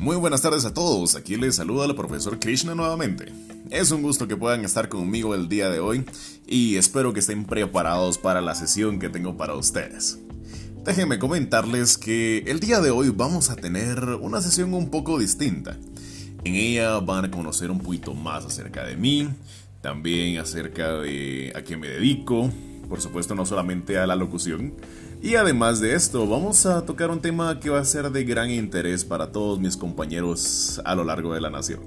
Muy buenas tardes a todos, aquí les saluda el profesor Krishna nuevamente. Es un gusto que puedan estar conmigo el día de hoy y espero que estén preparados para la sesión que tengo para ustedes. Déjenme comentarles que el día de hoy vamos a tener una sesión un poco distinta. En ella van a conocer un poquito más acerca de mí, también acerca de a qué me dedico, por supuesto no solamente a la locución, y además de esto, vamos a tocar un tema que va a ser de gran interés para todos mis compañeros a lo largo de la nación.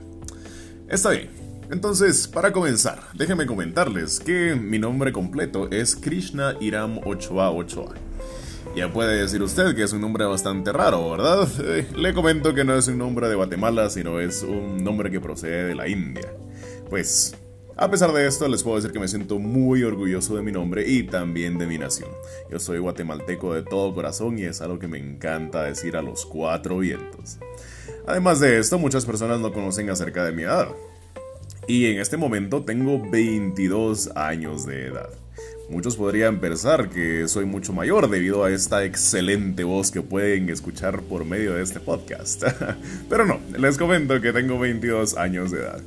Está bien, entonces, para comenzar, déjenme comentarles que mi nombre completo es Krishna Iram Ochoa Ochoa. Ya puede decir usted que es un nombre bastante raro, ¿verdad? Eh, le comento que no es un nombre de Guatemala, sino es un nombre que procede de la India. Pues a pesar de esto, les puedo decir que me siento muy orgulloso de mi nombre y también de mi nación. Yo soy guatemalteco de todo corazón y es algo que me encanta decir a los cuatro vientos. Además de esto, muchas personas no conocen acerca de mi edad. Y en este momento tengo 22 años de edad. Muchos podrían pensar que soy mucho mayor debido a esta excelente voz que pueden escuchar por medio de este podcast. Pero no, les comento que tengo 22 años de edad.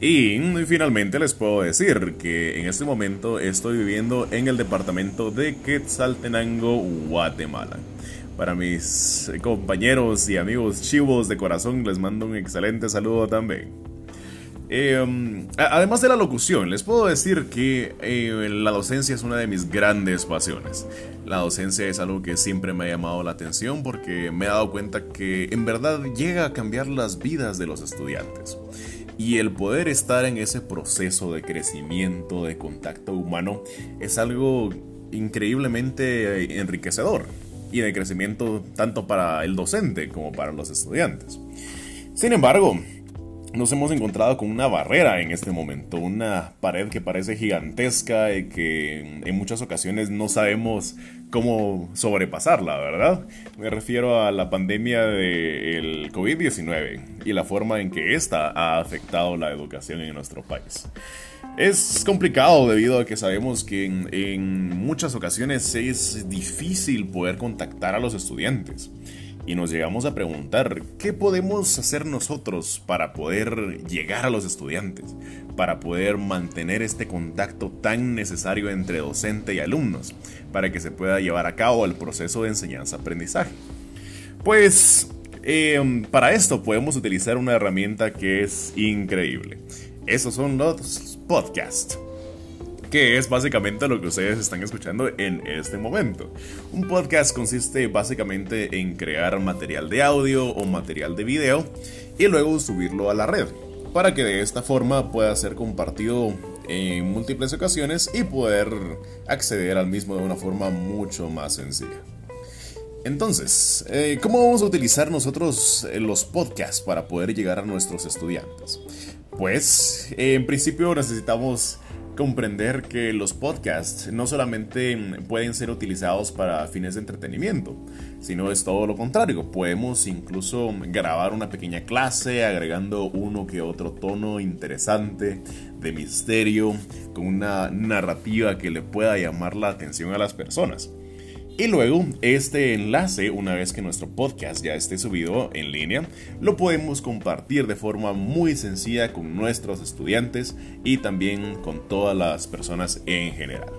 Y finalmente les puedo decir que en este momento estoy viviendo en el departamento de Quetzaltenango, Guatemala. Para mis compañeros y amigos chivos de corazón les mando un excelente saludo también. Em, además de la locución, les puedo decir que eh, la docencia es una de mis grandes pasiones. La docencia es algo que siempre me ha llamado la atención porque me he dado cuenta que en verdad llega a cambiar las vidas de los estudiantes. Y el poder estar en ese proceso de crecimiento, de contacto humano, es algo increíblemente enriquecedor y de crecimiento tanto para el docente como para los estudiantes. Sin embargo, nos hemos encontrado con una barrera en este momento, una pared que parece gigantesca y que en muchas ocasiones no sabemos cómo sobrepasarla, ¿verdad? Me refiero a la pandemia del COVID-19 y la forma en que ésta ha afectado la educación en nuestro país. Es complicado debido a que sabemos que en, en muchas ocasiones es difícil poder contactar a los estudiantes y nos llegamos a preguntar qué podemos hacer nosotros para poder llegar a los estudiantes, para poder mantener este contacto tan necesario entre docente y alumnos, para que se pueda llevar a cabo el proceso de enseñanza-aprendizaje. Pues em, para esto podemos utilizar una herramienta que es increíble. Esos son los podcasts que es básicamente lo que ustedes están escuchando en este momento. Un podcast consiste básicamente en crear material de audio o material de video y luego subirlo a la red, para que de esta forma pueda ser compartido en múltiples ocasiones y poder acceder al mismo de una forma mucho más sencilla. Entonces, eh, ¿cómo vamos a utilizar nosotros eh, los podcasts para poder llegar a nuestros estudiantes? Pues, en principio necesitamos comprender que los podcasts no solamente pueden ser utilizados para fines de entretenimiento, sino es todo lo contrario. Podemos incluso grabar una pequeña clase agregando uno que otro tono interesante de misterio con una narrativa que le pueda llamar la atención a las personas. Y luego, este enlace, una vez que nuestro podcast ya esté subido en línea, lo podemos compartir de forma muy sencilla con nuestros estudiantes y también con todas las personas en general.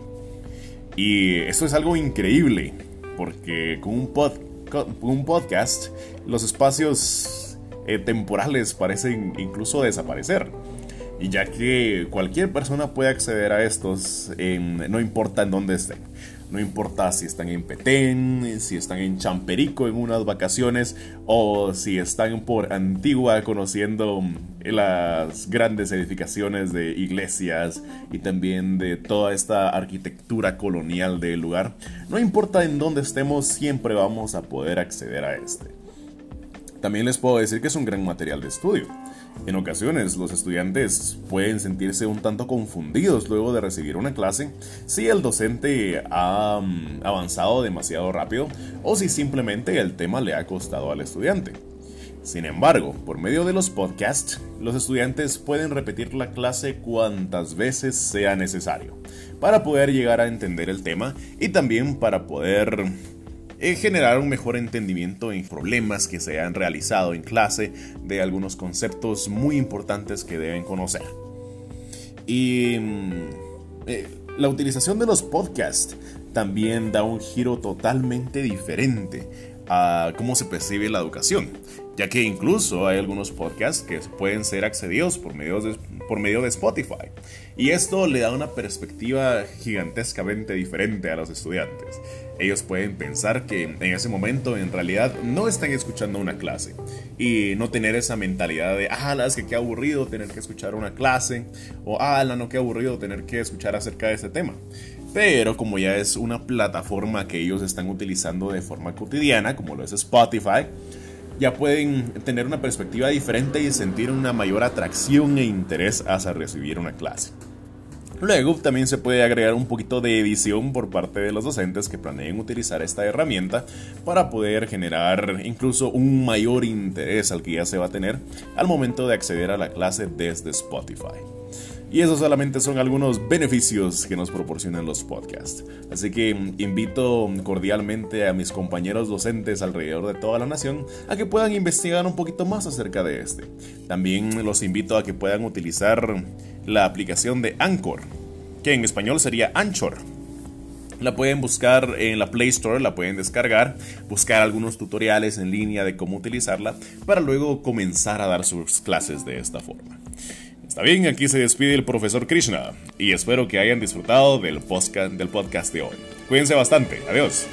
Y esto es algo increíble, porque con un, podcast los espacios eh, temporales parecen incluso desaparecer. Y ya que cualquier persona puede acceder a estos, no importa en dónde estén. No importa si están en Petén, si están en Champerico en unas vacaciones o si están por Antigua conociendo las grandes edificaciones de iglesias y también de toda esta arquitectura colonial del lugar. No importa en dónde estemos, siempre vamos a poder acceder a este. También les puedo decir que es un gran material de estudio. En ocasiones, los estudiantes pueden sentirse un tanto confundidos luego de recibir una clase si el docente ha mm, avanzado demasiado rápido o si simplemente el tema le ha costado al estudiante. Sin embargo, por medio de los podcasts, los estudiantes pueden repetir la clase cuantas veces sea necesario para poder llegar a entender el tema y también para poder eh, generar un mejor entendimiento en problemas que se han realizado en clase de algunos conceptos muy importantes que deben conocer. Y mm, eh, la utilización de los podcasts también da un giro totalmente diferente a cómo se percibe la educación, ya que incluso hay algunos podcasts que pueden ser accedidos por medio por medio de Spotify. Y esto le da una perspectiva gigantescamente diferente a los estudiantes. Ellos pueden pensar que en ese momento en realidad no están escuchando una clase y no tener esa mentalidad de, ah, es que qué aburrido tener que escuchar una clase o, ah, no, qué aburrido tener que escuchar acerca de ese tema. Pero como ya es una plataforma que ellos están utilizando de forma cotidiana, como lo es Spotify, ya pueden tener una perspectiva diferente y sentir una mayor atracción e interés hacia recibir una clase. Luego también se puede agregar un poquito de edición por parte de los docentes que planeen utilizar esta herramienta para poder generar incluso un mayor interés al que ya se va a tener al momento de acceder a la clase desde Spotify. Y esos solamente son algunos beneficios que nos proporcionan los podcasts. Así que invito cordialmente a mis compañeros docentes alrededor de toda la nación a que puedan investigar un poquito más acerca de este. También los invito a que puedan utilizar la aplicación de Anchor, que en español sería Anchor. La pueden buscar en la Play Store, la pueden descargar, buscar algunos tutoriales en línea de cómo utilizarla para luego comenzar a dar sus clases de esta forma. Está bien, aquí se despide el profesor Krishna y espero que hayan disfrutado del podcast, del podcast de hoy. Cuídense bastante, adiós.